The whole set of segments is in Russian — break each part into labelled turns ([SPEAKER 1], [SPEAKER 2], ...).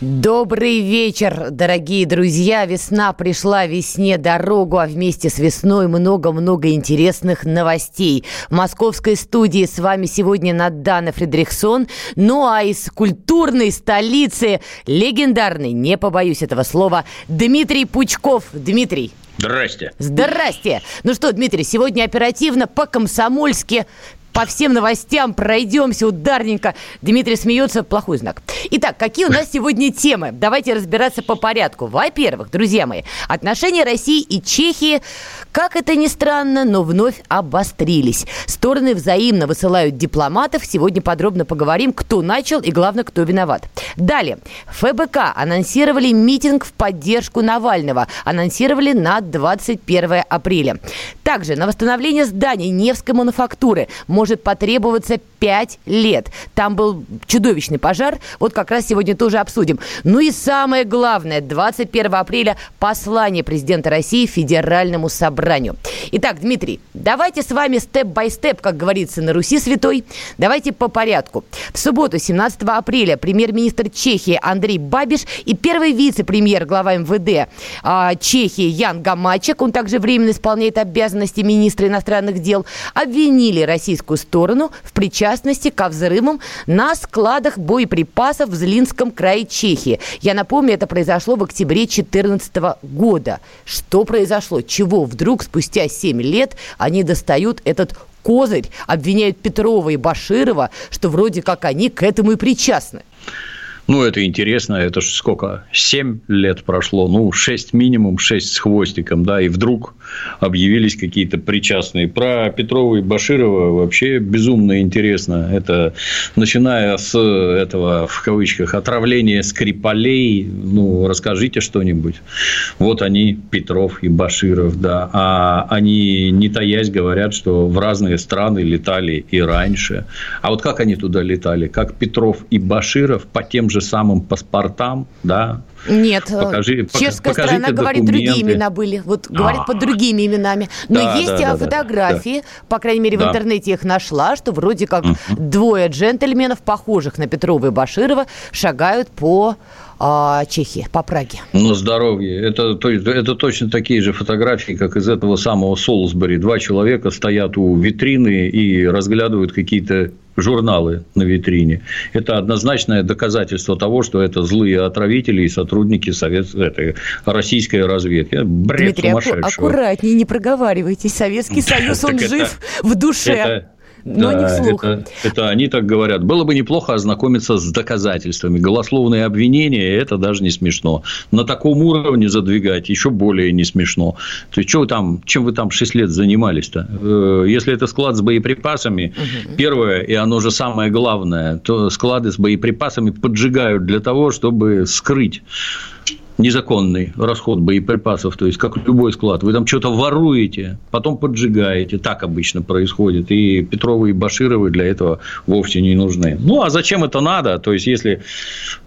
[SPEAKER 1] Добрый вечер, дорогие друзья. Весна пришла весне дорогу, а вместе с весной много-много интересных новостей. В московской студии с вами сегодня Надана Фредериксон. Ну а из культурной столицы легендарный, не побоюсь этого слова, Дмитрий Пучков. Дмитрий.
[SPEAKER 2] Здрасте.
[SPEAKER 1] Здрасте. Ну что, Дмитрий, сегодня оперативно по-комсомольски по всем новостям пройдемся ударненько. Дмитрий смеется, плохой знак. Итак, какие у нас сегодня темы? Давайте разбираться по порядку. Во-первых, друзья мои, отношения России и Чехии, как это ни странно, но вновь обострились. Стороны взаимно высылают дипломатов. Сегодня подробно поговорим, кто начал и, главное, кто виноват. Далее. ФБК анонсировали митинг в поддержку Навального. Анонсировали на 21 апреля. Также на восстановление зданий Невской мануфактуры может потребоваться 5 лет. Там был чудовищный пожар. Вот как раз сегодня тоже обсудим. Ну и самое главное, 21 апреля послание президента России Федеральному собранию. Итак, Дмитрий, давайте с вами степ-бай-степ, как говорится на Руси святой. Давайте по порядку. В субботу, 17 апреля, премьер-министр Чехии Андрей Бабиш и первый вице-премьер, глава МВД э, Чехии Ян Гамачек, он также временно исполняет обязанности министра иностранных дел, обвинили российскую российскую сторону в причастности ко взрывам на складах боеприпасов в Злинском крае Чехии. Я напомню, это произошло в октябре 2014 года. Что произошло? Чего вдруг спустя 7 лет они достают этот козырь, обвиняют Петрова и Баширова, что вроде как они к этому и причастны?
[SPEAKER 2] Ну, это интересно, это ж сколько? Семь лет прошло, ну, шесть минимум, шесть с хвостиком, да, и вдруг объявились какие-то причастные. Про Петрова и Баширова вообще безумно интересно. Это начиная с этого, в кавычках, отравления Скрипалей, ну, расскажите что-нибудь. Вот они, Петров и Баширов, да, а они, не таясь, говорят, что в разные страны летали и раньше. А вот как они туда летали? Как Петров и Баширов по тем же самым паспортам, да,
[SPEAKER 1] нет, Покажи, чешская покажите сторона говорит, другие имена были. Вот говорит под другими именами. Но да, есть да, фотографии, да. по крайней мере, в да. интернете их нашла, что вроде как угу. двое джентльменов, похожих на Петрова и Баширова, шагают по а, Чехии, по Праге.
[SPEAKER 2] Ну, здоровье. Это, то, это точно такие же фотографии, как из этого самого Солсбери. Два человека стоят у витрины и разглядывают какие-то журналы на витрине. Это однозначное доказательство того, что это злые отравители и сотрудники Совет... этой российской разведки.
[SPEAKER 1] Бред Дмитрий, сумасшедшего. аккуратнее, не проговаривайтесь. Советский Союз, он жив в душе но да, не вслух.
[SPEAKER 2] Это, это они так говорят. Было бы неплохо ознакомиться с доказательствами. Голословные обвинения – это даже не смешно. На таком уровне задвигать еще более не смешно. То есть, что вы там, чем вы там 6 лет занимались-то? Э, если это склад с боеприпасами, угу. первое, и оно же самое главное, то склады с боеприпасами поджигают для того, чтобы скрыть незаконный расход боеприпасов, то есть как любой склад. Вы там что-то воруете, потом поджигаете. Так обычно происходит. И Петровы и Башировы для этого вовсе не нужны. Ну, а зачем это надо? То есть, если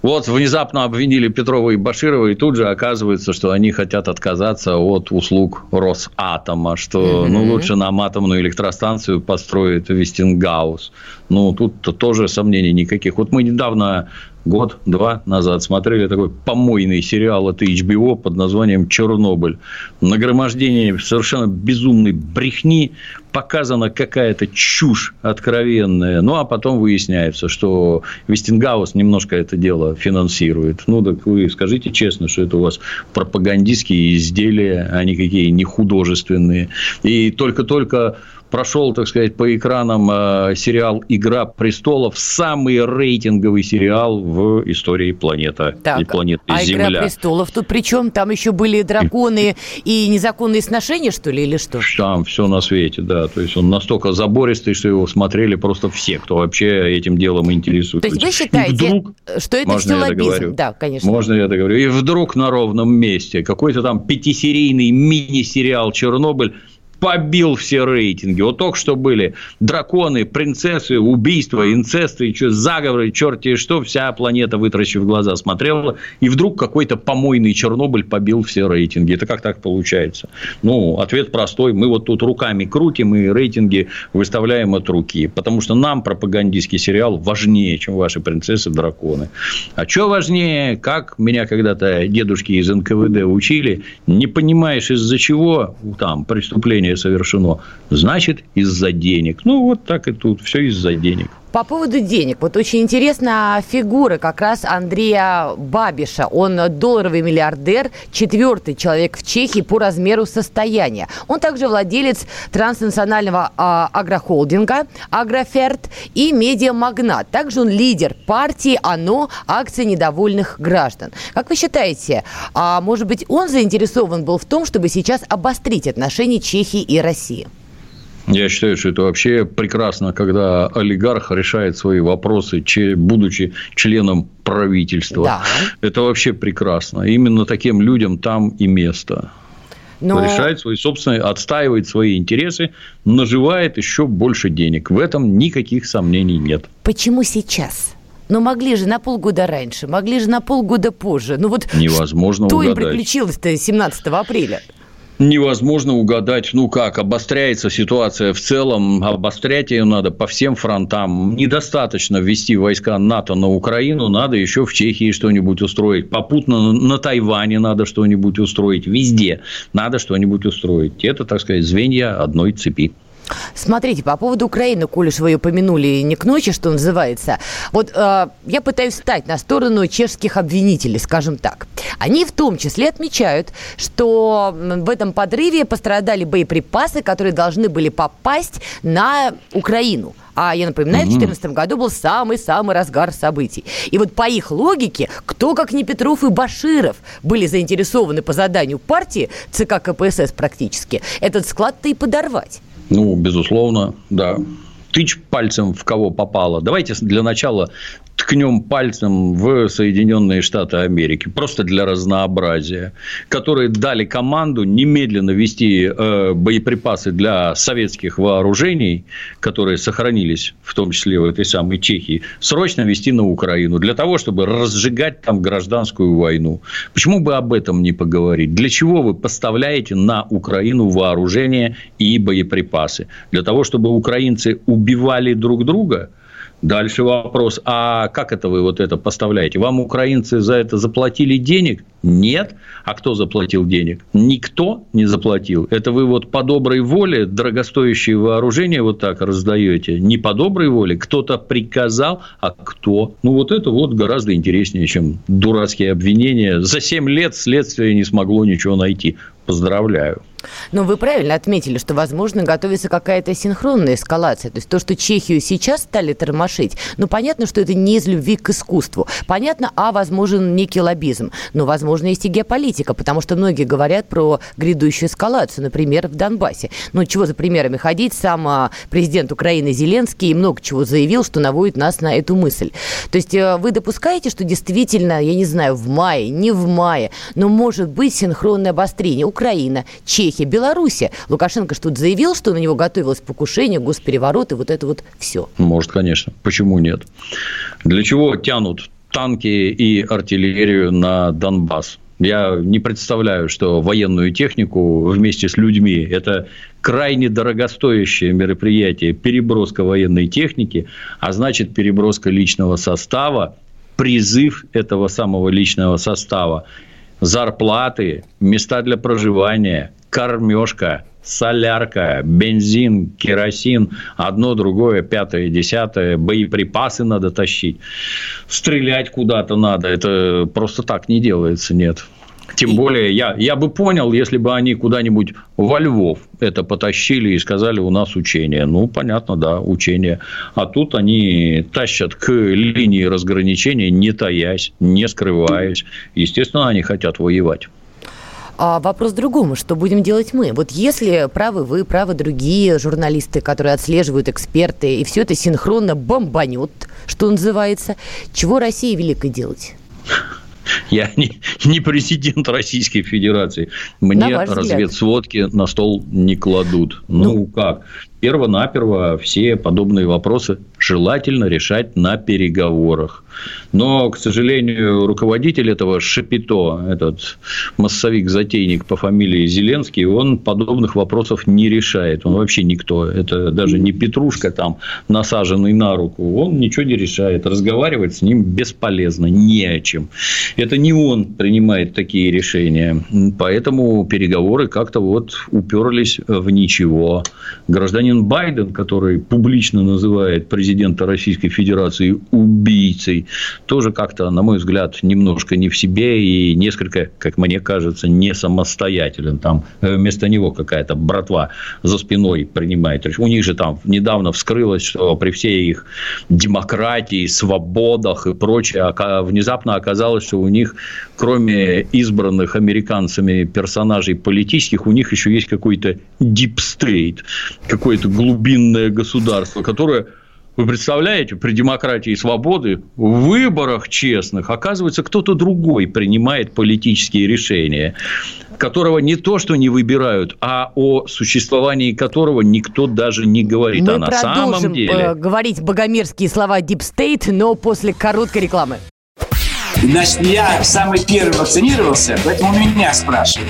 [SPEAKER 2] вот внезапно обвинили Петрова и Баширова, и тут же оказывается, что они хотят отказаться от услуг Росатома, что ну, лучше нам атомную электростанцию построит Вестингаус. Ну, тут -то тоже сомнений никаких. Вот мы недавно год-два назад смотрели такой помойный сериал от HBO под названием «Чернобыль». Нагромождение совершенно безумной брехни, показана какая-то чушь откровенная. Ну, а потом выясняется, что Вестингаус немножко это дело финансирует. Ну, так вы скажите честно, что это у вас пропагандистские изделия, а никакие не художественные. И только-только прошел, так сказать, по экранам э, сериал «Игра престолов», самый рейтинговый сериал в истории планеты
[SPEAKER 1] так, и планеты а Земля. «Игра престолов» тут при чем? Там еще были драконы и незаконные сношения, что ли, или что?
[SPEAKER 2] Там все на свете, да. То есть, он настолько забористый, что его смотрели просто все, кто вообще этим делом интересуется.
[SPEAKER 1] То есть, вы считаете, вдруг... что это
[SPEAKER 2] Можно все лоббизм?
[SPEAKER 1] Да, конечно.
[SPEAKER 2] Можно я договорю? И вдруг на ровном месте какой-то там пятисерийный мини-сериал «Чернобыль» побил все рейтинги. Вот только что были драконы, принцессы, убийства, инцесты, и что, заговоры, черти что, вся планета, вытращив глаза, смотрела, и вдруг какой-то помойный Чернобыль побил все рейтинги. Это как так получается? Ну, ответ простой. Мы вот тут руками крутим и рейтинги выставляем от руки. Потому что нам пропагандистский сериал важнее, чем ваши принцессы-драконы. А что важнее, как меня когда-то дедушки из НКВД учили, не понимаешь, из-за чего там преступление совершено, значит, из-за денег. Ну, вот так и тут, все из-за денег.
[SPEAKER 1] По поводу денег. Вот очень интересна фигура как раз Андрея Бабиша. Он долларовый миллиардер, четвертый человек в Чехии по размеру состояния. Он также владелец транснационального а, агрохолдинга «Агроферт» и медиамагнат. Также он лидер партии «Оно. Акции недовольных граждан». Как вы считаете, а может быть он заинтересован был в том, чтобы сейчас обострить отношения Чехии и России?
[SPEAKER 2] Я считаю, что это вообще прекрасно, когда олигарх решает свои вопросы, будучи членом правительства. Да. Это вообще прекрасно. Именно таким людям там и место. Но... Решает свои собственные, отстаивает свои интересы, наживает еще больше денег. В этом никаких сомнений нет.
[SPEAKER 1] Почему сейчас? Но могли же на полгода раньше, могли же на полгода позже. Ну вот
[SPEAKER 2] Невозможно
[SPEAKER 1] что
[SPEAKER 2] угадать.
[SPEAKER 1] им приключилось-то 17 апреля?
[SPEAKER 2] Невозможно угадать, ну как, обостряется ситуация в целом, обострять ее надо по всем фронтам. Недостаточно ввести войска НАТО на Украину, надо еще в Чехии что-нибудь устроить. Попутно на Тайване надо что-нибудь устроить. Везде надо что-нибудь устроить. Это, так сказать, звенья одной цепи.
[SPEAKER 1] Смотрите, по поводу Украины, коли уж вы ее помянули не к ночи, что называется, вот э, я пытаюсь встать на сторону чешских обвинителей, скажем так. Они в том числе отмечают, что в этом подрыве пострадали боеприпасы, которые должны были попасть на Украину. А я напоминаю, в 2014 году был самый-самый разгар событий. И вот по их логике, кто, как не Петров и Баширов, были заинтересованы по заданию партии, ЦК КПСС практически, этот склад-то и подорвать.
[SPEAKER 2] Ну, безусловно, да. Тычь пальцем в кого попало. Давайте для начала ткнем пальцем в Соединенные Штаты Америки, просто для разнообразия, которые дали команду немедленно вести э, боеприпасы для советских вооружений, которые сохранились, в том числе в этой самой Чехии, срочно вести на Украину, для того, чтобы разжигать там гражданскую войну. Почему бы об этом не поговорить? Для чего вы поставляете на Украину вооружение и боеприпасы? Для того, чтобы украинцы убивали друг друга – Дальше вопрос, а как это вы вот это поставляете? Вам украинцы за это заплатили денег? Нет. А кто заплатил денег? Никто не заплатил. Это вы вот по доброй воле дорогостоящие вооружения вот так раздаете. Не по доброй воле. Кто-то приказал, а кто? Ну, вот это вот гораздо интереснее, чем дурацкие обвинения. За 7 лет следствие не смогло ничего найти. Поздравляю.
[SPEAKER 1] Но вы правильно отметили, что, возможно, готовится какая-то синхронная эскалация. То есть, то, что Чехию сейчас стали тормошить, ну, понятно, что это не из любви к искусству. Понятно, а, возможен некий лоббизм. Но, возможно, есть и геополитика, потому что многие говорят про грядущую эскалацию, например, в Донбассе. Ну, чего за примерами ходить? Сам а, президент Украины Зеленский много чего заявил, что наводит нас на эту мысль. То есть, э, вы допускаете, что действительно, я не знаю, в мае, не в мае, но может быть синхронное обострение Украина, Чехия, Белоруссия. Лукашенко что-то заявил, что на него готовилось покушение, госпереворот и вот это вот все.
[SPEAKER 2] Может, конечно. Почему нет? Для чего тянут танки и артиллерию на Донбасс? Я не представляю, что военную технику вместе с людьми – это крайне дорогостоящее мероприятие, переброска военной техники, а значит, переброска личного состава, призыв этого самого личного состава, зарплаты, места для проживания, кормежка, солярка, бензин, керосин, одно, другое, пятое, десятое, боеприпасы надо тащить, стрелять куда-то надо, это просто так не делается, нет. Тем более, я, я бы понял, если бы они куда-нибудь во Львов это потащили и сказали, у нас учение. Ну, понятно, да, учение. А тут они тащат к линии разграничения, не таясь, не скрываясь. Естественно, они хотят воевать.
[SPEAKER 1] А вопрос другому, что будем делать мы? Вот если правы вы, правы другие журналисты, которые отслеживают эксперты, и все это синхронно бомбанет, что называется, чего России великой делать?
[SPEAKER 2] Я не, не президент Российской Федерации. Мне разведсводки на стол не кладут. Ну, ну как? Перво-наперво все подобные вопросы желательно решать на переговорах. Но, к сожалению, руководитель этого Шапито, этот массовик-затейник по фамилии Зеленский, он подобных вопросов не решает. Он вообще никто. Это даже не Петрушка там, насаженный на руку. Он ничего не решает. Разговаривать с ним бесполезно, не о чем. Это не он принимает такие решения. Поэтому переговоры как-то вот уперлись в ничего. Гражданин Байден, который публично называет президента Российской Федерации убийцей, тоже как-то, на мой взгляд, немножко не в себе и несколько, как мне кажется, не самостоятелен. Там э, вместо него какая-то братва за спиной принимает. У них же там недавно вскрылось, что при всей их демократии, свободах и прочее, внезапно оказалось, что у них, кроме избранных американцами персонажей политических, у них еще есть какой-то deep state, какое-то глубинное государство, которое вы представляете, при демократии и свободе в выборах честных, оказывается, кто-то другой принимает политические решения, которого не то, что не выбирают, а о существовании которого никто даже не говорит.
[SPEAKER 1] Мы
[SPEAKER 2] а на самом деле...
[SPEAKER 1] Э, говорить богомерзкие слова Deep State, но после короткой рекламы.
[SPEAKER 3] Значит, я самый первый вакцинировался, поэтому меня спрашивают.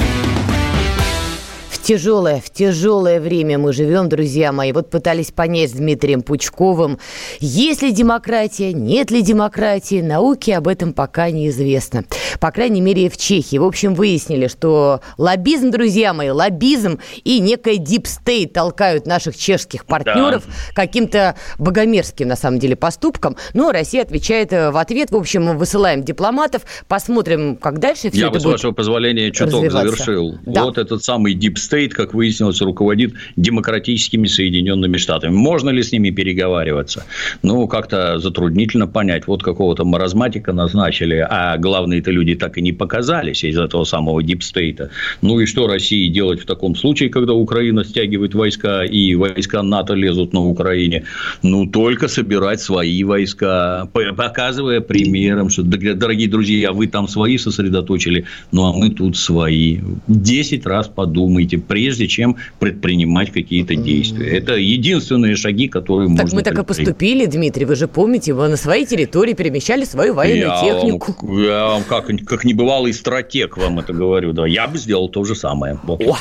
[SPEAKER 1] тяжелое, в тяжелое время мы живем, друзья мои. Вот пытались понять с Дмитрием Пучковым, есть ли демократия, нет ли демократии. Науке об этом пока неизвестно. По крайней мере, в Чехии. В общем, выяснили, что лоббизм, друзья мои, лоббизм и некая deep state толкают наших чешских партнеров да. каким-то богомерзким, на самом деле, поступкам. Но Россия отвечает э, в ответ. В общем, высылаем дипломатов, посмотрим, как дальше все
[SPEAKER 2] Я
[SPEAKER 1] это
[SPEAKER 2] бы, с вашего позволения, чуток завершил. Да. Вот этот самый deep state State, как выяснилось, руководит демократическими Соединенными Штатами. Можно ли с ними переговариваться? Ну, как-то затруднительно понять. Вот какого-то маразматика назначили, а главные-то люди так и не показались из этого самого deep state а. Ну, и что России делать в таком случае, когда Украина стягивает войска и войска НАТО лезут на Украине? Ну, только собирать свои войска, показывая примером, что, дорогие друзья, вы там свои сосредоточили, ну, а мы тут свои. Десять раз подумайте, прежде чем предпринимать какие-то действия. Это единственные шаги, которые так можно
[SPEAKER 1] мы так и поступили, Дмитрий, вы же помните, вы на своей территории перемещали свою военную я технику.
[SPEAKER 2] Вам, я вам как, как небывалый стратег вам это говорю, да, я бы сделал то же самое. Вот. О,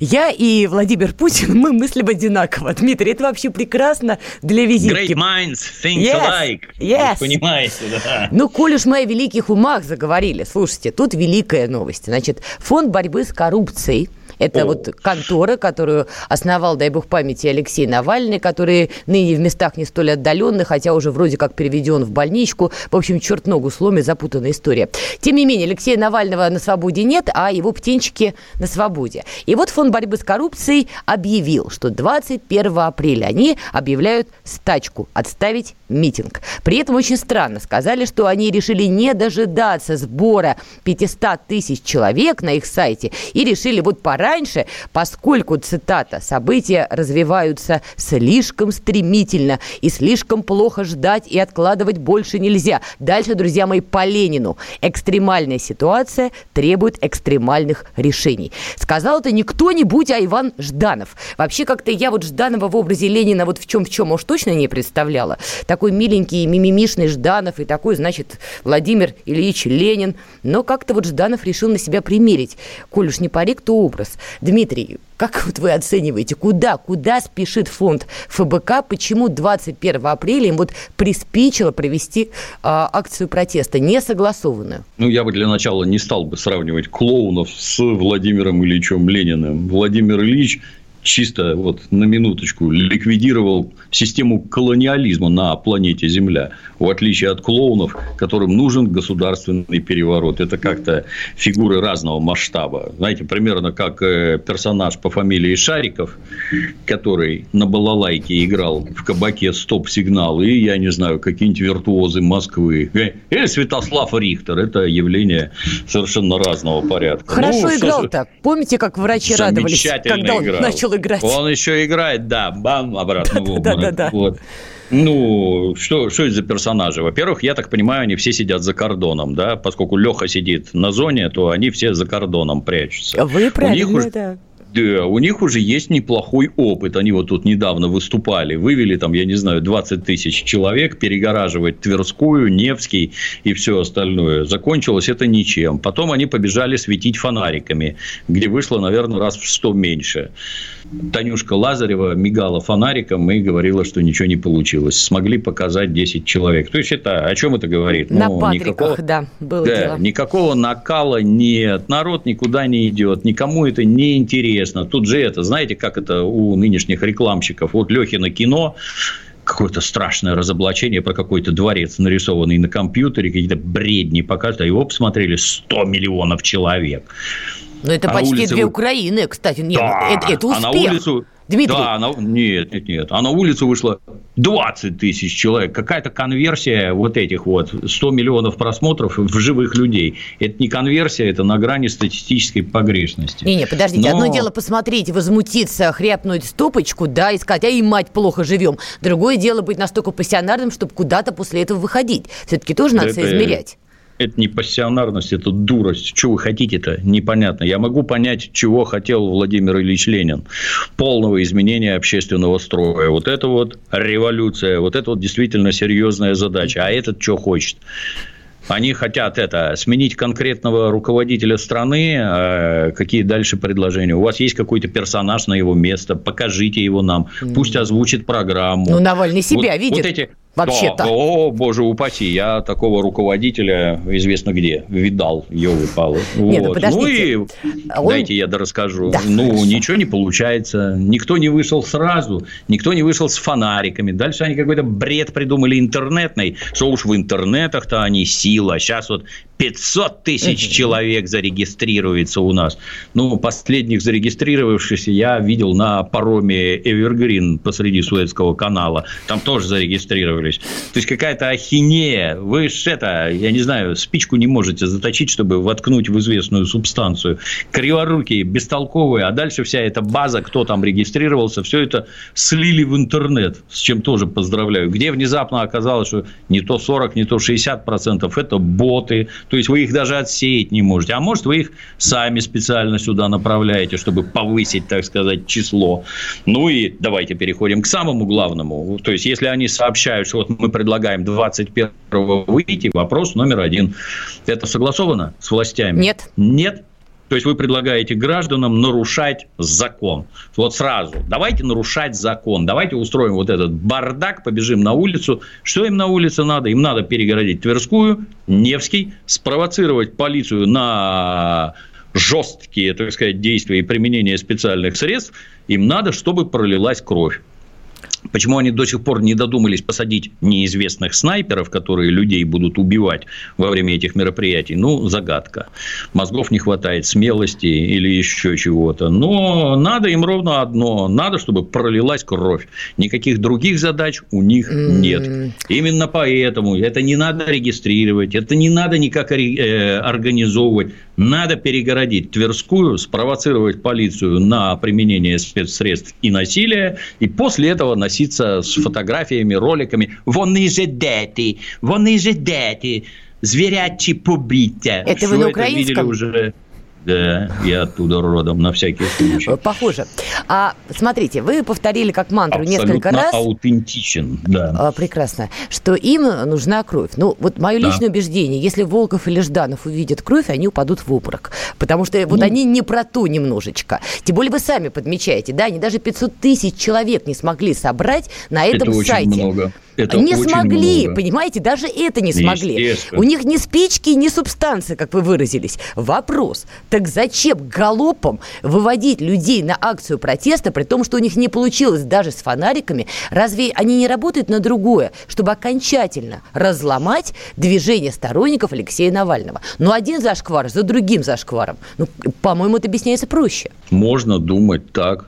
[SPEAKER 1] я и Владимир Путин, мы мыслим одинаково. Дмитрий, это вообще прекрасно для визитки.
[SPEAKER 2] Great minds think yes, alike.
[SPEAKER 1] Yes.
[SPEAKER 2] Вы понимаете, да.
[SPEAKER 1] Ну, коль уж мы о великих умах заговорили, слушайте, тут великая новость. Значит, фонд борьбы с коррупцией – это О. вот контора, которую основал, дай бог памяти, Алексей Навальный, который ныне в местах не столь отдаленных, хотя уже вроде как переведен в больничку. В общем, черт ногу сломит, запутанная история. Тем не менее, Алексея Навального на свободе нет, а его птенчики на свободе. И вот Фонд борьбы с коррупцией объявил, что 21 апреля они объявляют стачку, отставить митинг. При этом очень странно сказали, что они решили не дожидаться сбора 500 тысяч человек на их сайте и решили вот пора раньше, поскольку, цитата, события развиваются слишком стремительно и слишком плохо ждать и откладывать больше нельзя. Дальше, друзья мои, по Ленину. Экстремальная ситуация требует экстремальных решений. Сказал это не кто-нибудь, а Иван Жданов. Вообще, как-то я вот Жданова в образе Ленина вот в чем в чем уж точно не представляла. Такой миленький, мимимишный Жданов и такой, значит, Владимир Ильич Ленин. Но как-то вот Жданов решил на себя примерить. Коль уж не парик, то образ. Дмитрий, как вот вы оцениваете, куда, куда спешит фонд ФБК, почему 21 апреля им вот приспичило провести а, акцию протеста, не согласованную?
[SPEAKER 2] Ну, я бы для начала не стал бы сравнивать клоунов с Владимиром Ильичем Лениным. Владимир Ильич чисто вот на минуточку ликвидировал систему колониализма на планете Земля, в отличие от клоунов, которым нужен государственный переворот. Это как-то фигуры разного масштаба. Знаете, примерно как э, персонаж по фамилии Шариков, который на балалайке играл в кабаке «Стоп-сигнал», и, я не знаю, какие-нибудь виртуозы Москвы. Э, или Святослав Рихтер. Это явление совершенно разного порядка.
[SPEAKER 1] Хорошо ну, играл-то. Помните, как врачи радовались, когда он
[SPEAKER 2] играл.
[SPEAKER 1] начал играть.
[SPEAKER 2] Он еще играет, да, бам, обратно в обморок. Да, да, да. Вот. Ну, что, что это за персонажи? Во-первых, я так понимаю, они все сидят за кордоном, да, поскольку Леха сидит на зоне, то они все за кордоном прячутся.
[SPEAKER 1] Вы правильно, да.
[SPEAKER 2] Да, у них уже есть неплохой опыт. Они вот тут недавно выступали, вывели там, я не знаю, 20 тысяч человек, перегораживать Тверскую, Невский и все остальное. Закончилось это ничем. Потом они побежали светить фонариками, где вышло, наверное, раз в 100 меньше. Танюшка Лазарева мигала фонариком и говорила, что ничего не получилось. Смогли показать 10 человек. То есть, это о чем это говорит?
[SPEAKER 1] На ну, Патриках, никакого, да, было
[SPEAKER 2] да, дело. Никакого накала нет. Народ никуда не идет. Никому это не интересно. Тут же это, знаете, как это у нынешних рекламщиков. Вот Лехина кино, какое-то страшное разоблачение про какой-то дворец, нарисованный на компьютере, какие-то бредни показывают, а его посмотрели 100 миллионов человек.
[SPEAKER 1] Но это а почти улице... две Украины, кстати. Нет, да, это, это успех. А на улицу...
[SPEAKER 2] Дмитрий. Да, на... нет, нет, нет. А на улицу вышло 20 тысяч человек. Какая-то конверсия вот этих вот 100 миллионов просмотров в живых людей. Это не конверсия, это на грани статистической погрешности.
[SPEAKER 1] Не-не, подождите. Но... Одно дело посмотреть, возмутиться, хряпнуть стопочку, да, и сказать, а и мать плохо живем. Другое дело быть настолько пассионарным, чтобы куда-то после этого выходить. Все-таки тоже надо это... соизмерять
[SPEAKER 2] это не пассионарность, это дурость. Что вы хотите-то? Непонятно. Я могу понять, чего хотел Владимир Ильич Ленин. Полного изменения общественного строя. Вот это вот революция. Вот это вот действительно серьезная задача. А этот что хочет? Они хотят это сменить конкретного руководителя страны. Э, какие дальше предложения? У вас есть какой-то персонаж на его место, покажите его нам, пусть озвучит программу.
[SPEAKER 1] Ну, Навальный себя вот, видит. Вот эти, Вообще-то. Да,
[SPEAKER 2] о, боже упаси, я такого руководителя известно где видал, елы палы. Нет, ну, вот. ну, подождите. Ну и Он... дайте я дорасскажу. Да, ну, хорошо. ничего не получается. Никто не вышел сразу, никто не вышел с фонариками. Дальше они какой-то бред придумали интернетный, что уж в интернетах-то они сила. Сейчас вот 500 тысяч человек зарегистрируется у нас. Ну, последних зарегистрировавшихся я видел на пароме Эвергрин посреди Суэцкого канала. Там тоже зарегистрировались. То есть, какая-то ахинея. Вы ж это, я не знаю, спичку не можете заточить, чтобы воткнуть в известную субстанцию. Криворукие, бестолковые. А дальше вся эта база, кто там регистрировался, все это слили в интернет. С чем тоже поздравляю. Где внезапно оказалось, что не то 40, не то 60 процентов это боты, то есть, вы их даже отсеять не можете. А может, вы их сами специально сюда направляете, чтобы повысить, так сказать, число. Ну и давайте переходим к самому главному. То есть, если они сообщают, что вот мы предлагаем 21-го выйти, вопрос номер один. Это согласовано с властями?
[SPEAKER 1] Нет.
[SPEAKER 2] Нет? То есть вы предлагаете гражданам нарушать закон. Вот сразу. Давайте нарушать закон. Давайте устроим вот этот бардак, побежим на улицу. Что им на улице надо? Им надо перегородить Тверскую, Невский, спровоцировать полицию на жесткие, так сказать, действия и применение специальных средств. Им надо, чтобы пролилась кровь. Почему они до сих пор не додумались посадить неизвестных снайперов, которые людей будут убивать во время этих мероприятий? Ну, загадка. Мозгов не хватает, смелости или еще чего-то. Но надо им ровно одно. Надо, чтобы пролилась кровь. Никаких других задач у них нет. Именно поэтому это не надо регистрировать, это не надо никак э, организовывать. Надо перегородить Тверскую, спровоцировать полицию на применение спецсредств и насилия, и после этого носиться с фотографиями, роликами. Вони же дети, вони же дети, звірячі побиття.
[SPEAKER 1] Это
[SPEAKER 2] Все
[SPEAKER 1] вы на
[SPEAKER 2] это
[SPEAKER 1] украинском?
[SPEAKER 2] видели уже Да, я оттуда родом, на всякий случай.
[SPEAKER 1] Похоже. А смотрите, вы повторили как мантру несколько
[SPEAKER 2] Абсолютно
[SPEAKER 1] раз.
[SPEAKER 2] аутентичен, да.
[SPEAKER 1] А, Прекрасно. Что им нужна кровь. Ну, вот мое
[SPEAKER 2] Да.
[SPEAKER 1] личное убеждение, если Волков или Жданов увидят кровь, они упадут в обморок. Потому что вот
[SPEAKER 2] Ну.
[SPEAKER 1] они не про то немножечко. Тем более вы сами подмечаете, да, они даже 500 тысяч человек не смогли собрать на этом
[SPEAKER 2] Это очень
[SPEAKER 1] сайте.
[SPEAKER 2] много. Это
[SPEAKER 1] не смогли,
[SPEAKER 2] много.
[SPEAKER 1] понимаете, даже это не смогли. У них ни спички, ни субстанции, как вы выразились. Вопрос, так зачем галопом выводить людей на акцию протеста, при том, что у них не получилось даже с фонариками? Разве они не работают на другое, чтобы окончательно разломать движение сторонников Алексея Навального? Ну, один зашквар за другим зашкваром. Ну, по-моему, это объясняется проще.
[SPEAKER 2] Можно думать так,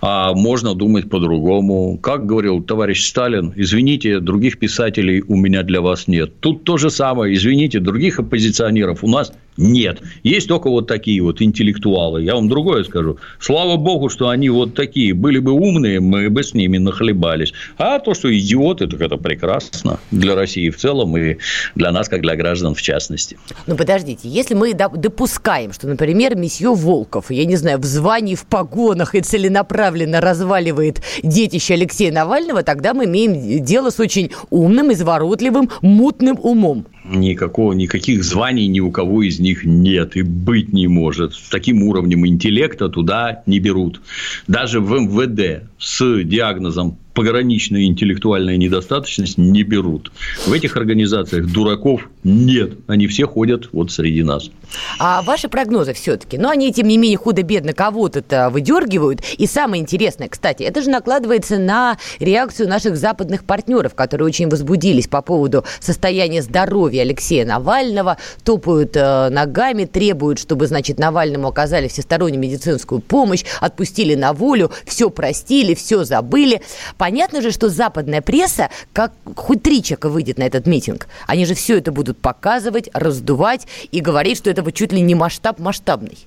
[SPEAKER 2] а можно думать по-другому. Как говорил товарищ Сталин, извините, других писателей у меня для вас нет. Тут то же самое, извините, других оппозиционеров у нас нет. Есть только вот такие вот интеллектуалы. Я вам другое скажу. Слава богу, что они вот такие. Были бы умные, мы бы с ними нахлебались. А то, что идиоты, так это прекрасно для России в целом и для нас, как для граждан в частности.
[SPEAKER 1] Ну, подождите, если мы доп- допускаем, что, например, месье Волков, я не знаю, в звании, в погонах и целенаправленно разваливает детище Алексея Навального, тогда мы имеем дело с очень умным, изворотливым, мутным умом.
[SPEAKER 2] Никакого, никаких званий ни у кого из них нет и быть не может. С таким уровнем интеллекта туда не берут. Даже в МВД с диагнозом пограничная интеллектуальная недостаточность не берут. В этих организациях дураков нет. Они все ходят вот среди нас.
[SPEAKER 1] А ваши прогнозы все-таки, ну, они, тем не менее, худо-бедно кого-то выдергивают. И самое интересное, кстати, это же накладывается на реакцию наших западных партнеров, которые очень возбудились по поводу состояния здоровья Алексея Навального, топают э, ногами, требуют, чтобы, значит, Навальному оказали всестороннюю медицинскую помощь, отпустили на волю, все простили, все забыли. Понятно же, что западная пресса, как хоть три человека выйдет на этот митинг, они же все это будут показывать, раздувать и говорить, что это вот чуть ли не масштаб масштабный.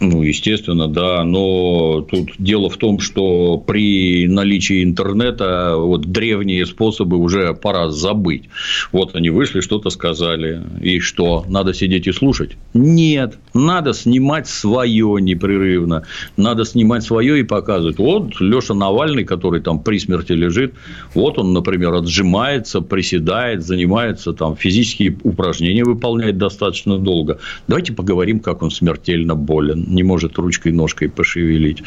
[SPEAKER 2] Ну, естественно, да, но тут дело в том, что при наличии интернета вот древние способы уже пора забыть. Вот они вышли, что-то сказали, и что, надо сидеть и слушать? Нет, надо снимать свое непрерывно, надо снимать свое и показывать. Вот Леша Навальный, который там при смерти лежит, вот он, например, отжимается, приседает, занимается там физические упражнения выполняет достаточно долго. Давайте поговорим, как он смертельно болен не может ручкой ножкой пошевелить.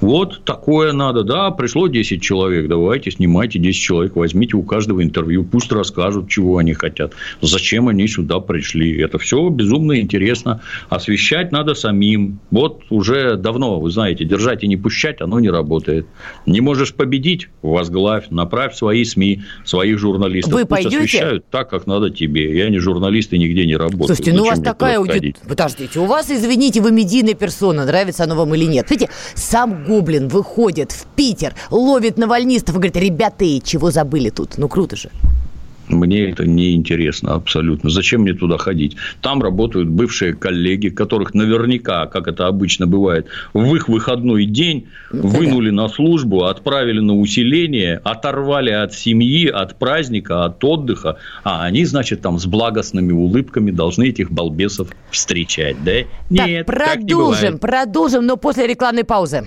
[SPEAKER 2] Вот такое надо. Да, пришло 10 человек, давайте снимайте 10 человек, возьмите у каждого интервью, пусть расскажут, чего они хотят, зачем они сюда пришли. Это все безумно интересно. Освещать надо самим. Вот уже давно, вы знаете, держать и не пущать, оно не работает. Не можешь победить, возглавь, направь свои СМИ, своих журналистов.
[SPEAKER 1] Вы
[SPEAKER 2] Пусть
[SPEAKER 1] пойдете?
[SPEAKER 2] освещают так, как надо тебе. Я не журналист и нигде не работаю.
[SPEAKER 1] Слушайте, ну у вас такая аудитория... Подождите, у вас, извините, вы медийная персона, нравится оно вам или нет. Видите, сам Гоблин выходит в Питер, ловит навальнистов и говорит, ребята, чего забыли тут? Ну, круто же.
[SPEAKER 2] Мне это не интересно абсолютно. Зачем мне туда ходить? Там работают бывшие коллеги, которых наверняка, как это обычно бывает, в их выходной день
[SPEAKER 1] Ну,
[SPEAKER 2] вынули на службу, отправили на усиление, оторвали от семьи, от праздника, от отдыха, а они, значит, там с благостными улыбками должны этих балбесов встречать, да? Нет,
[SPEAKER 1] так,
[SPEAKER 2] так не
[SPEAKER 1] продолжим,
[SPEAKER 2] бывает.
[SPEAKER 1] продолжим, но после рекламной паузы.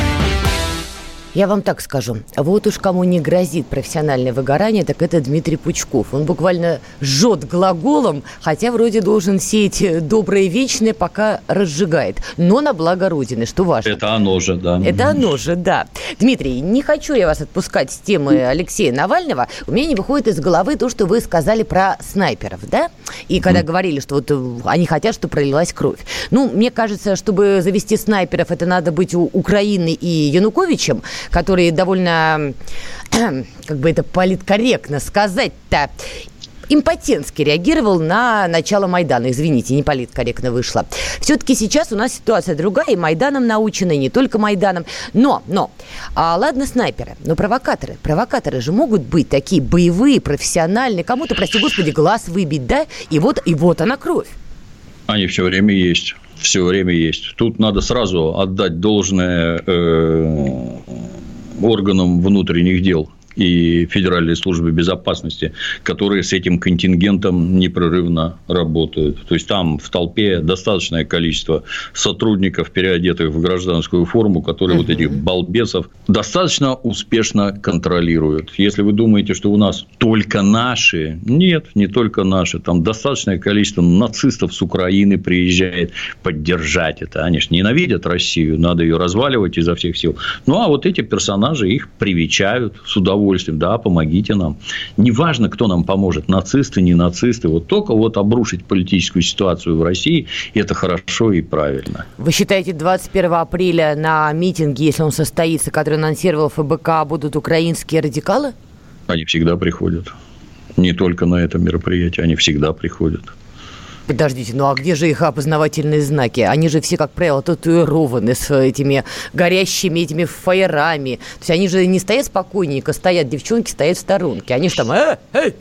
[SPEAKER 1] Я вам так скажу. Вот уж кому не грозит профессиональное выгорание, так это Дмитрий Пучков. Он буквально жжет глаголом, хотя вроде должен сеять доброе и вечное, пока разжигает. Но на благо Родины, что важно.
[SPEAKER 2] Это оно же, да.
[SPEAKER 1] Это оно же, да. Дмитрий, не хочу я вас отпускать с темы Алексея Навального. У меня не выходит из головы то, что вы сказали про снайперов, да? И когда говорили, что вот они хотят, чтобы пролилась кровь. Ну, мне кажется, чтобы завести снайперов, это надо быть у Украины и Януковичем который довольно, как бы это политкорректно сказать-то, импотентски реагировал на начало Майдана. Извините, не политкорректно вышло. Все-таки сейчас у нас ситуация другая, и Майданом научена, и не только Майданом. Но, но, а, ладно, снайперы, но провокаторы. Провокаторы же могут быть такие боевые, профессиональные. Кому-то, прости господи, глаз выбить, да? И вот, и вот она кровь.
[SPEAKER 2] Они все время есть все время есть. Тут надо сразу отдать должное э, органам внутренних дел и Федеральной службы безопасности, которые с этим контингентом непрерывно работают. То есть там в толпе достаточное количество сотрудников, переодетых в гражданскую форму, которые угу. вот этих балбесов достаточно успешно контролируют. Если вы думаете, что у нас только наши, нет, не только наши, там достаточное количество нацистов с Украины приезжает поддержать это. Они же ненавидят Россию, надо ее разваливать изо всех сил. Ну а вот эти персонажи их привечают с удовольствием удовольствием, да, помогите нам. Неважно, кто нам поможет, нацисты, не нацисты, вот только вот обрушить политическую ситуацию в России, это хорошо и правильно.
[SPEAKER 1] Вы считаете, 21 апреля на митинге, если он состоится, который анонсировал ФБК, будут украинские радикалы?
[SPEAKER 2] Они всегда приходят. Не только на это мероприятие, они всегда приходят.
[SPEAKER 1] Подождите, ну а где же их опознавательные знаки? Они же все, как правило, татуированы с этими горящими этими фаерами. То есть они же не стоят спокойненько, стоят девчонки, стоят в сторонке. Они же там, э, эй,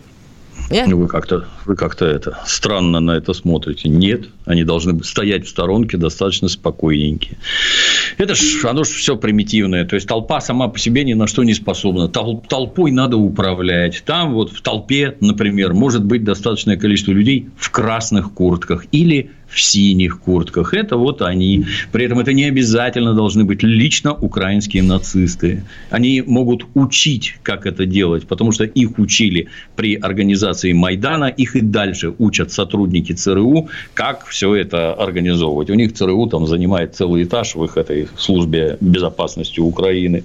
[SPEAKER 2] нет? Ну, вы как-то, вы как-то это странно на это смотрите. Нет, они должны стоять в сторонке достаточно спокойненькие. Это ж, оно же все примитивное. То есть, толпа сама по себе ни на что не способна. Тол- толпой надо управлять. Там вот в толпе, например, может быть достаточное количество людей в красных куртках или в синих куртках. Это вот они. При этом это не обязательно должны быть лично украинские нацисты. Они могут учить, как это делать, потому что их учили при организации Майдана, их и дальше учат сотрудники ЦРУ, как все это организовывать. У них ЦРУ там занимает целый этаж в их этой службе безопасности Украины.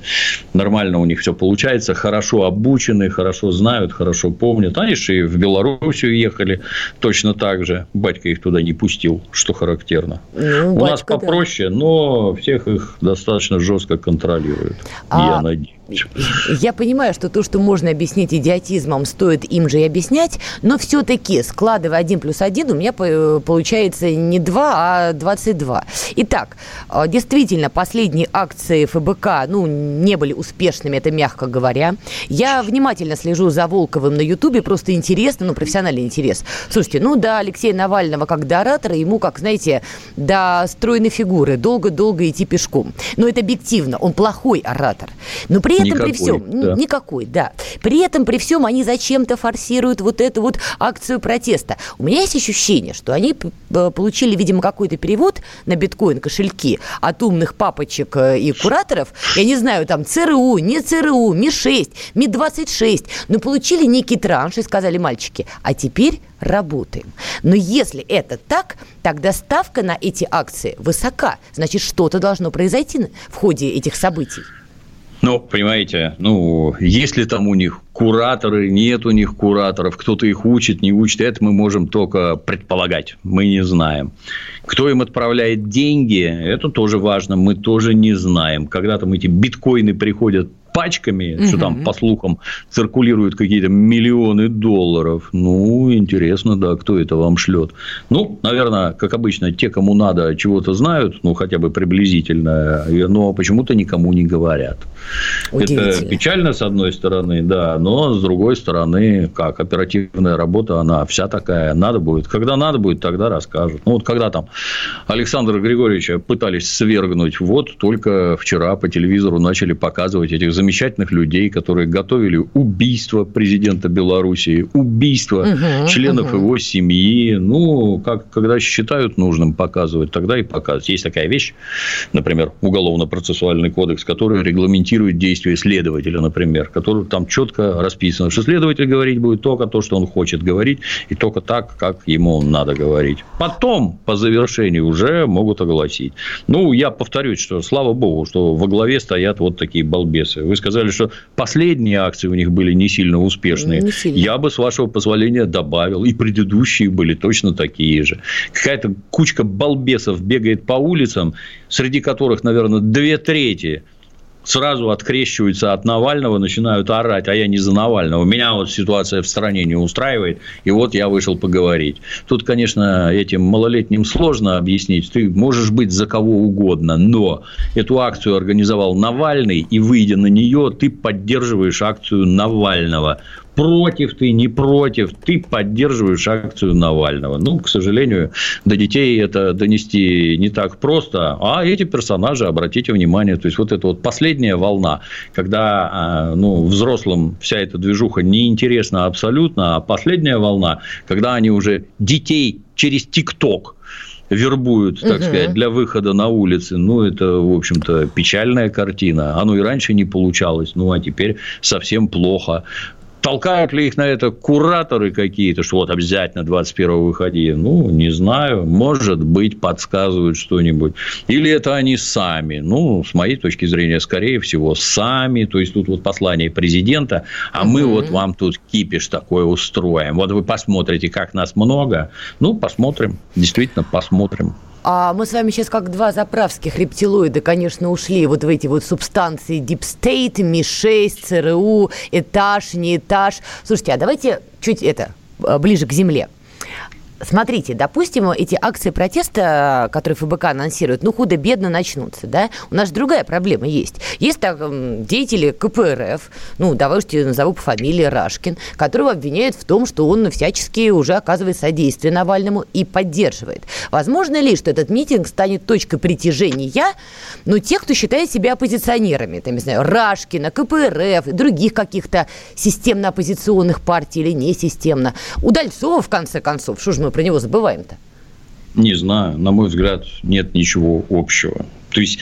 [SPEAKER 2] Нормально у них все получается, хорошо обучены, хорошо знают, хорошо помнят. Они же и в Белоруссию ехали точно так же. Батька их туда не пустил что характерно. Ну, У батька, нас попроще, да. но всех их достаточно жестко контролируют. А... Я надеюсь.
[SPEAKER 1] Я понимаю, что то, что можно объяснить идиотизмом, стоит им же и объяснять, но все-таки, складывая 1 плюс 1, у меня получается не 2, а 22. Итак, а, действительно, последние акции ФБК, ну, не были успешными, это мягко говоря. Я внимательно слежу за Волковым на Ютубе, просто интересно, ну, профессиональный интерес. Слушайте, ну, до Алексея Навального как до оратора, ему, как, знаете, до стройной фигуры, долго-долго идти пешком. Но это объективно, он плохой оратор. Но при при этом, никакой, при всем, да. никакой, да. При этом, при всем, они зачем-то форсируют вот эту вот акцию протеста. У меня есть ощущение, что они получили, видимо, какой-то перевод на биткоин кошельки от умных папочек э, и кураторов. Я не знаю, там ЦРУ, не ЦРУ, Ми-6, Ми-26. Но получили некий транш и сказали мальчики, а теперь работаем. Но если это так, тогда ставка на эти акции высока. Значит, что-то должно произойти в ходе этих событий.
[SPEAKER 2] Ну, понимаете, ну, есть ли там у них кураторы, нет у них кураторов, кто-то их учит, не учит, это мы можем только предполагать, мы не знаем. Кто им отправляет деньги, это тоже важно, мы тоже не знаем. Когда там эти биткоины приходят пачками, угу. что там, по слухам, циркулируют какие-то миллионы долларов. Ну, интересно, да, кто это вам шлет. Ну, наверное, как обычно, те, кому надо, чего-то знают, ну, хотя бы приблизительно, но почему-то никому не говорят. Это печально, с одной стороны, да, но с другой стороны, как оперативная работа, она вся такая, надо будет. Когда надо будет, тогда расскажут. Ну, вот когда там Александра Григорьевича пытались свергнуть, вот только вчера по телевизору начали показывать этих замечательных замечательных людей, которые готовили убийство президента Белоруссии, убийство угу, членов угу. его семьи. Ну, как, когда считают нужным показывать, тогда и показывать. Есть такая вещь, например, уголовно-процессуальный кодекс, который регламентирует действия следователя, например, который там четко расписано, что следователь говорить будет только то, что он хочет говорить, и только так, как ему надо говорить. Потом, по завершении, уже могут огласить. Ну, я повторюсь, что слава богу, что во главе стоят вот такие балбесы. Вы сказали, что последние акции у них были не сильно успешные. Не сильно. Я бы, с вашего позволения, добавил. И предыдущие были точно такие же. Какая-то кучка балбесов бегает по улицам, среди которых, наверное, две трети сразу открещиваются от Навального, начинают орать, а я не за Навального. Меня вот ситуация в стране не устраивает, и вот я вышел поговорить. Тут, конечно, этим малолетним сложно объяснить. Ты можешь быть за кого угодно, но эту акцию организовал Навальный, и выйдя на нее, ты поддерживаешь акцию Навального против ты, не против, ты поддерживаешь акцию Навального. Ну, к сожалению, до детей это донести не так просто, а эти персонажи, обратите внимание, то есть, вот эта вот последняя волна, когда а, ну, взрослым вся эта движуха неинтересна абсолютно, а последняя волна, когда они уже детей через ТикТок вербуют, так угу. сказать, для выхода на улицы. Ну, это, в общем-то, печальная картина. Оно и раньше не получалось, ну, а теперь совсем плохо. Толкают ли их на это кураторы какие-то, что вот обязательно 21 выходи? Ну, не знаю. Может быть, подсказывают что-нибудь. Или это они сами? Ну, с моей точки зрения, скорее всего, сами. То есть, тут вот послание президента, а мы вот вам тут кипиш такой устроим. Вот вы посмотрите, как нас много. Ну, посмотрим. Действительно, посмотрим.
[SPEAKER 1] А мы с вами сейчас как два заправских рептилоида, конечно, ушли вот в эти вот субстанции Deep State, Ми-6, ЦРУ, этаж, не этаж. Слушайте, а давайте чуть это ближе к земле. Смотрите, допустим, эти акции протеста, которые ФБК анонсирует, ну, худо-бедно начнутся, да? У нас другая проблема есть. Есть так, деятели КПРФ, ну, давайте назову по фамилии Рашкин, которого обвиняют в том, что он всячески уже оказывает содействие Навальному и поддерживает. Возможно ли, что этот митинг станет точкой притяжения, ну, тех, кто считает себя оппозиционерами, там, не знаю, Рашкина, КПРФ, других каких-то системно-оппозиционных партий или несистемно. Удальцова, в конце концов, что же мы про него забываем-то?
[SPEAKER 2] Не знаю. На мой взгляд, нет ничего общего. То есть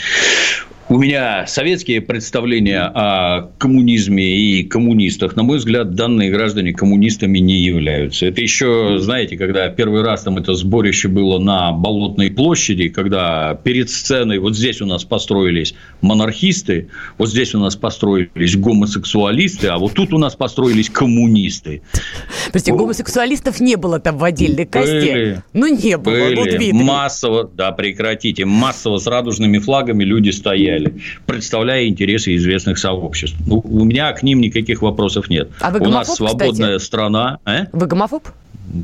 [SPEAKER 2] у меня советские представления о коммунизме и коммунистах, на мой взгляд, данные граждане коммунистами не являются. Это еще, знаете, когда первый раз там это сборище было на Болотной площади, когда перед сценой вот здесь у нас построились монархисты, вот здесь у нас построились гомосексуалисты, а вот тут у нас построились коммунисты.
[SPEAKER 1] Прости, гомосексуалистов не было там в отдельной касте. Были, ну, не было.
[SPEAKER 2] Были. Вот массово, да, прекратите, массово с радужными флагами люди стояли стояли, представляя интересы известных сообществ. Ну, у меня к ним никаких вопросов нет.
[SPEAKER 1] А вы
[SPEAKER 2] у нас свободная кстати? страна.
[SPEAKER 1] А? Вы гомофоб?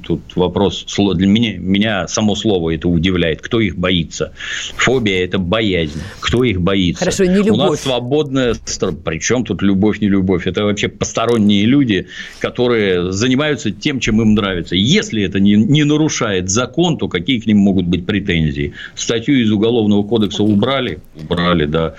[SPEAKER 2] Тут вопрос, для меня, меня само слово это удивляет. Кто их боится? Фобия – это боязнь. Кто их боится?
[SPEAKER 1] Хорошо, не любовь.
[SPEAKER 2] У нас свободная. Причем тут любовь, не любовь? Это вообще посторонние люди, которые занимаются тем, чем им нравится. Если это не, не нарушает закон, то какие к ним могут быть претензии? Статью из Уголовного кодекса убрали? Убрали, да.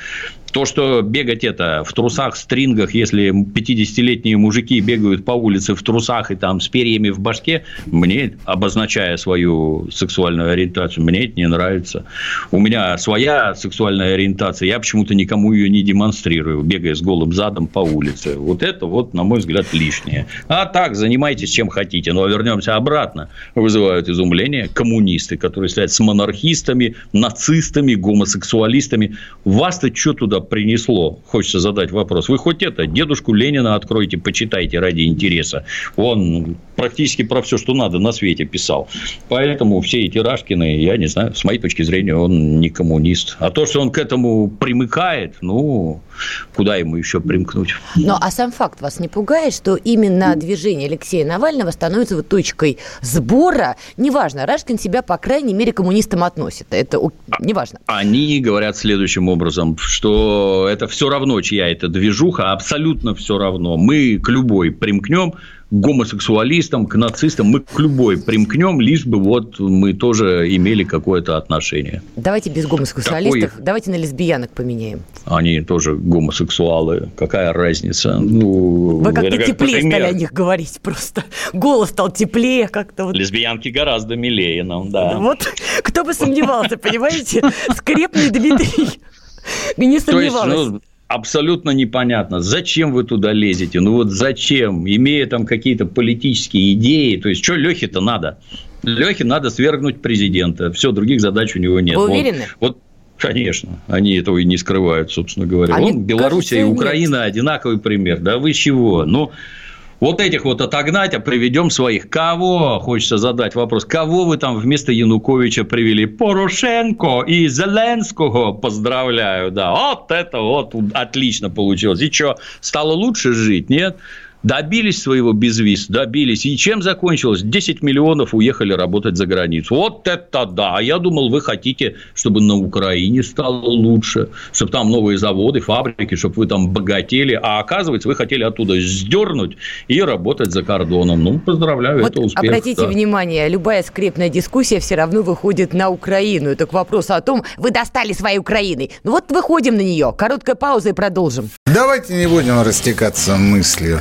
[SPEAKER 2] То, что бегать это в трусах, стрингах, если 50-летние мужики бегают по улице в трусах и там с перьями в башке, мне, обозначая свою сексуальную ориентацию, мне это не нравится. У меня своя сексуальная ориентация, я почему-то никому ее не демонстрирую, бегая с голым задом по улице. Вот это вот, на мой взгляд, лишнее. А так, занимайтесь чем хотите. Но вернемся обратно. Вызывают изумление коммунисты, которые стоят с монархистами, нацистами, гомосексуалистами. Вас-то что туда принесло? Хочется задать вопрос. Вы хоть это, дедушку Ленина откройте, почитайте ради интереса. Он практически про все, что надо на свете писал. Поэтому все эти Рашкины, я не знаю, с моей точки зрения, он не коммунист. А то, что он к этому примыкает, ну, куда ему еще примкнуть?
[SPEAKER 1] Ну, а сам факт вас не пугает, что именно движение Алексея Навального становится вот точкой сбора? Неважно, Рашкин себя, по крайней мере, коммунистам относит. Это неважно.
[SPEAKER 2] Они говорят следующим образом, что это все равно, чья это движуха, абсолютно все равно. Мы к любой примкнем, гомосексуалистам, к нацистам, мы к любой примкнем, лишь бы вот мы тоже имели какое-то отношение.
[SPEAKER 1] Давайте без гомосексуалистов, Какой... давайте на лесбиянок поменяем.
[SPEAKER 2] они тоже гомосексуалы. Какая разница? Ну,
[SPEAKER 1] Вы как-то как теплее пример. стали о них говорить просто. Голос стал теплее как-то. Вот.
[SPEAKER 2] Лесбиянки гораздо милее нам, да.
[SPEAKER 1] Вот кто бы сомневался, понимаете? Скрепный Дмитрий. Не сомневалась. То есть, ну,
[SPEAKER 2] абсолютно непонятно, зачем вы туда лезете, ну вот зачем, имея там какие-то политические идеи, то есть, что Лехе-то надо? Лехе надо свергнуть президента, все, других задач у него нет.
[SPEAKER 1] Вы уверены?
[SPEAKER 2] Вот, вот Конечно, они этого и не скрывают, собственно говоря. А Вон, Белоруссия и Украина нет. одинаковый пример. Да вы чего? Ну, вот этих вот отогнать, а приведем своих. Кого, хочется задать вопрос, кого вы там вместо Януковича привели? Порошенко и Зеленского, поздравляю, да. Вот это вот отлично получилось. И что, стало лучше жить, нет? Добились своего безвиз, добились. И чем закончилось? 10 миллионов уехали работать за границу. Вот это да. А я думал, вы хотите, чтобы на Украине стало лучше, чтобы там новые заводы, фабрики, чтобы вы там богатели. А оказывается, вы хотели оттуда сдернуть и работать за кордоном. Ну, поздравляю, вот это успех.
[SPEAKER 1] Обратите да. внимание, любая скрепная дискуссия все равно выходит на Украину. Это к вопросу о том, вы достали своей Украиной. Ну вот выходим на нее. Короткая пауза и продолжим.
[SPEAKER 4] Давайте не будем растекаться мыслью.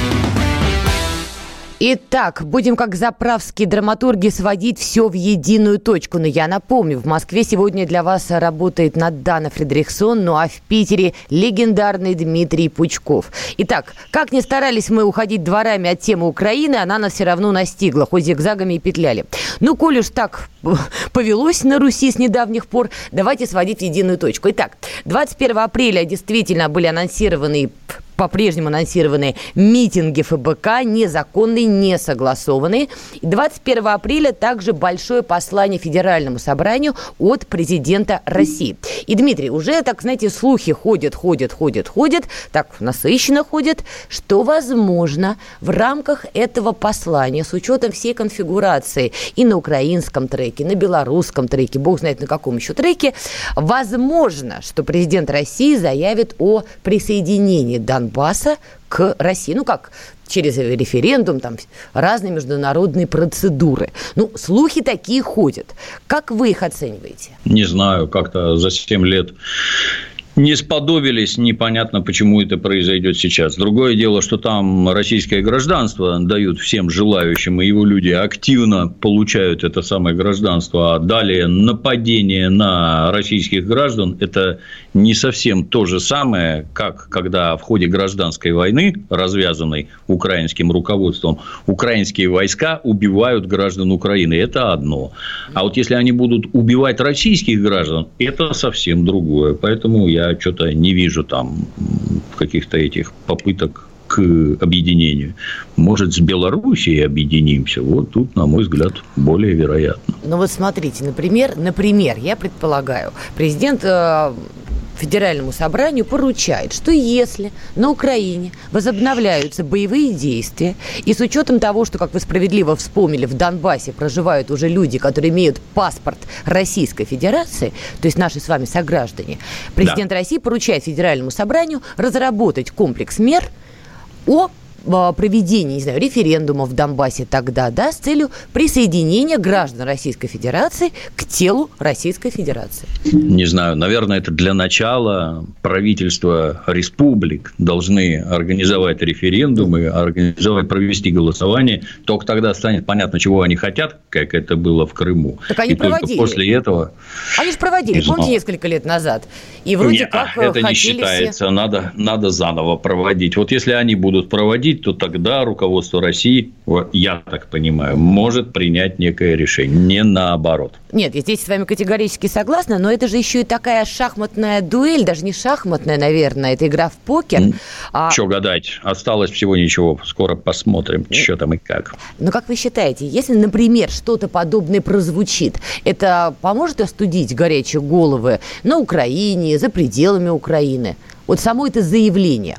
[SPEAKER 1] Итак, будем как заправские драматурги сводить все в единую точку. Но я напомню, в Москве сегодня для вас работает Надана Фредериксон, ну а в Питере легендарный Дмитрий Пучков. Итак, как ни старались мы уходить дворами от темы Украины, она нас все равно настигла, хоть зигзагами и петляли. Ну, коль уж так повелось на Руси с недавних пор, давайте сводить в единую точку. Итак, 21 апреля действительно были анонсированы по-прежнему анонсированы митинги ФБК, незаконные, не согласованные. 21 апреля также большое послание Федеральному собранию от президента России. И, Дмитрий, уже, так знаете, слухи ходят, ходят, ходят, ходят, так насыщенно ходят, что, возможно, в рамках этого послания, с учетом всей конфигурации и на украинском треке, на белорусском треке, бог знает на каком еще треке, возможно, что президент России заявит о присоединении Донбасса Донбасса к России. Ну, как через референдум, там разные международные процедуры. Ну, слухи такие ходят. Как вы их оцениваете?
[SPEAKER 2] Не знаю, как-то за 7 лет не сподобились, непонятно, почему это произойдет сейчас. Другое дело, что там российское гражданство дают всем желающим, и его люди активно получают это самое гражданство, а далее нападение на российских граждан – это не совсем то же самое, как когда в ходе гражданской войны, развязанной украинским руководством, украинские войска убивают граждан Украины. Это одно. А вот если они будут убивать российских граждан, это совсем другое. Поэтому я что-то не вижу там каких-то этих попыток к объединению. Может, с Белоруссией объединимся? Вот тут, на мой взгляд, более вероятно.
[SPEAKER 1] Ну вот смотрите, например, например, я предполагаю, президент э, Федеральному собранию поручает, что если на Украине возобновляются боевые действия, и с учетом того, что, как вы справедливо вспомнили, в Донбассе проживают уже люди, которые имеют паспорт Российской Федерации, то есть наши с вами сограждане, президент да. России поручает Федеральному собранию разработать комплекс мер о проведения, не знаю, референдума в Донбассе тогда, да, с целью присоединения граждан Российской Федерации к телу Российской Федерации?
[SPEAKER 2] Не знаю, наверное, это для начала правительства республик должны организовать референдумы, организовать, провести голосование. Только тогда станет понятно, чего они хотят, как это было в Крыму.
[SPEAKER 1] Так они
[SPEAKER 2] И
[SPEAKER 1] проводили.
[SPEAKER 2] после этого...
[SPEAKER 1] Они же проводили, помните, несколько лет назад. И вроде
[SPEAKER 2] Не,
[SPEAKER 1] как э,
[SPEAKER 2] это не считается. Надо, надо заново проводить. Вот если они будут проводить, то тогда руководство России, я так понимаю, может принять некое решение. Не наоборот.
[SPEAKER 1] Нет, я здесь с вами категорически согласна, но это же еще и такая шахматная дуэль, даже не шахматная, наверное, это игра в покер. А,
[SPEAKER 2] Что гадать? Осталось всего ничего. Скоро посмотрим, что там и как.
[SPEAKER 1] Но как вы считаете, если, например, что-то подобное прозвучит, это поможет остудить горячие головы на Украине, за пределами Украины? Вот само это заявление.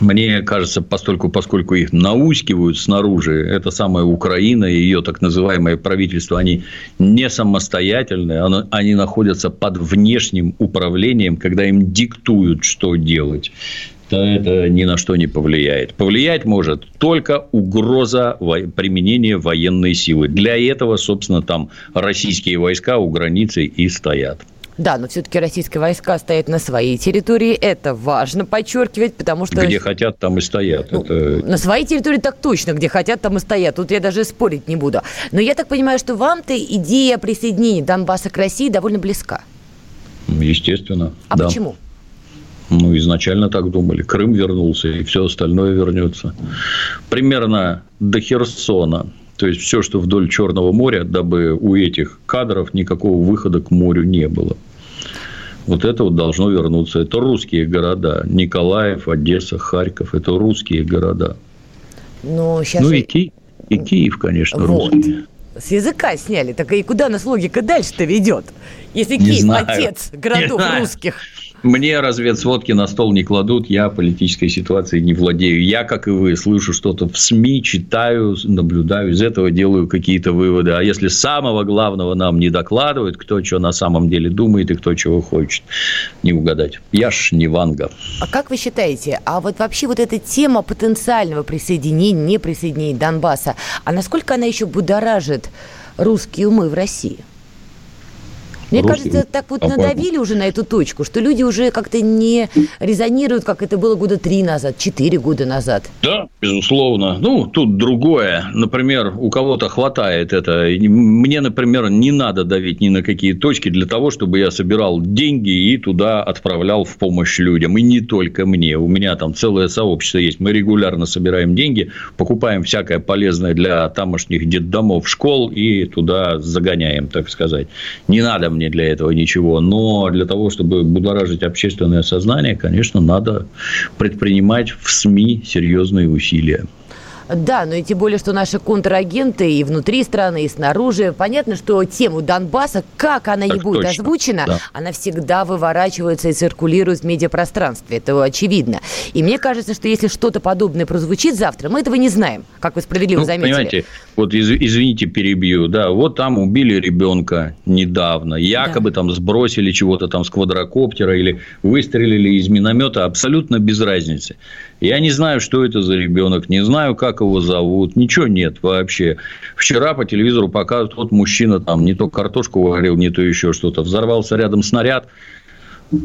[SPEAKER 2] Мне кажется, постольку, поскольку их наускивают снаружи, это самая Украина и ее так называемое правительство, они не самостоятельные, они находятся под внешним управлением, когда им диктуют, что делать то это ни на что не повлияет. Повлиять может только угроза применения военной силы. Для этого, собственно, там российские войска у границы и стоят.
[SPEAKER 1] Да, но все-таки российские войска стоят на своей территории. Это важно подчеркивать, потому что...
[SPEAKER 2] Где хотят, там и стоят.
[SPEAKER 1] Ну,
[SPEAKER 2] Это
[SPEAKER 1] На своей территории так точно, где хотят, там и стоят. Тут я даже спорить не буду. Но я так понимаю, что вам-то идея присоединения Донбасса к России довольно близка.
[SPEAKER 2] естественно.
[SPEAKER 1] А
[SPEAKER 2] да.
[SPEAKER 1] почему?
[SPEAKER 2] Ну, изначально так думали. Крым вернулся, и все остальное вернется. Примерно до Херсона. То есть, все, что вдоль Черного моря, дабы у этих кадров никакого выхода к морю не было. Вот это вот должно вернуться. Это русские города. Николаев, Одесса, Харьков. Это русские города.
[SPEAKER 1] Но сейчас
[SPEAKER 2] Ну, и, Ки- и Киев, конечно,
[SPEAKER 1] Вот.
[SPEAKER 2] русский.
[SPEAKER 1] С языка сняли. Так и куда нас логика дальше-то ведет? Если
[SPEAKER 2] Не
[SPEAKER 1] Киев
[SPEAKER 2] знаю.
[SPEAKER 1] отец
[SPEAKER 2] Не
[SPEAKER 1] городов
[SPEAKER 2] знаю. Мне разведсводки на стол не кладут, я политической ситуацией не владею. Я, как и вы, слышу что-то в СМИ, читаю, наблюдаю, из этого делаю какие-то выводы. А если самого главного нам не докладывают, кто что на самом деле думает и кто чего хочет, не угадать. Я ж не Ванга.
[SPEAKER 1] А как вы считаете, а вот вообще вот эта тема потенциального присоединения, не присоединения Донбасса, а насколько она еще будоражит русские умы в России? Мне
[SPEAKER 2] Русские,
[SPEAKER 1] кажется, так вот
[SPEAKER 2] по-моему.
[SPEAKER 1] надавили уже на эту точку, что люди уже как-то не резонируют, как это было года три назад, четыре года назад.
[SPEAKER 2] Да, безусловно. Ну, тут другое. Например, у кого-то хватает это. Мне, например, не надо давить ни на какие точки для того, чтобы я собирал деньги и туда отправлял в помощь людям. И не только мне. У меня там целое сообщество есть. Мы регулярно собираем деньги, покупаем всякое полезное для тамошних детдомов, школ и туда загоняем, так сказать. Не надо мне для этого ничего. Но для того, чтобы будоражить общественное сознание, конечно, надо предпринимать в СМИ серьезные усилия.
[SPEAKER 1] Да, но и тем более, что наши контрагенты и внутри страны, и снаружи. Понятно, что тему Донбасса, как она не
[SPEAKER 2] Так
[SPEAKER 1] будет
[SPEAKER 2] точно,
[SPEAKER 1] озвучена,
[SPEAKER 2] да.
[SPEAKER 1] она всегда выворачивается и циркулирует в медиапространстве. Это очевидно. И мне кажется, что если что-то подобное прозвучит завтра, мы этого не знаем, как вы справедливо
[SPEAKER 2] Ну,
[SPEAKER 1] заметили.
[SPEAKER 2] понимаете, вот из- извините, перебью, да, вот там убили ребенка недавно, якобы там сбросили чего-то там с квадрокоптера или выстрелили из миномета, абсолютно без разницы. Я не знаю, что это за ребенок, не знаю, как его зовут, ничего нет вообще. Вчера по телевизору показывают, вот мужчина там не то картошку варил, не то еще что-то, взорвался рядом снаряд,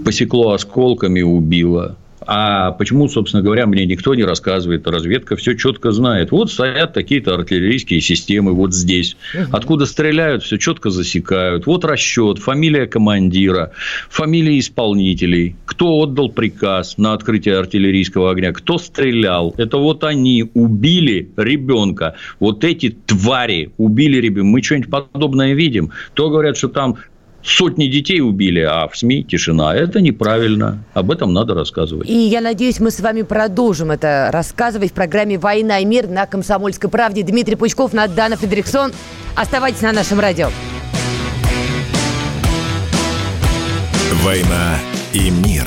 [SPEAKER 2] посекло осколками, убило. А почему, собственно говоря, мне никто не рассказывает, разведка все четко знает. Вот стоят такие-то артиллерийские системы вот здесь. Откуда стреляют, все четко засекают. Вот расчет, фамилия командира, фамилии исполнителей, кто отдал приказ на открытие артиллерийского огня, кто стрелял. Это вот они убили ребенка. Вот эти твари убили ребенка. Мы что-нибудь подобное видим. То говорят, что там сотни детей убили, а в СМИ тишина. Это неправильно. Об этом надо рассказывать.
[SPEAKER 1] И я надеюсь, мы с вами продолжим это рассказывать в программе «Война и мир» на «Комсомольской правде». Дмитрий Пучков, Надана Фредериксон. Оставайтесь на нашем радио.
[SPEAKER 5] «Война и мир».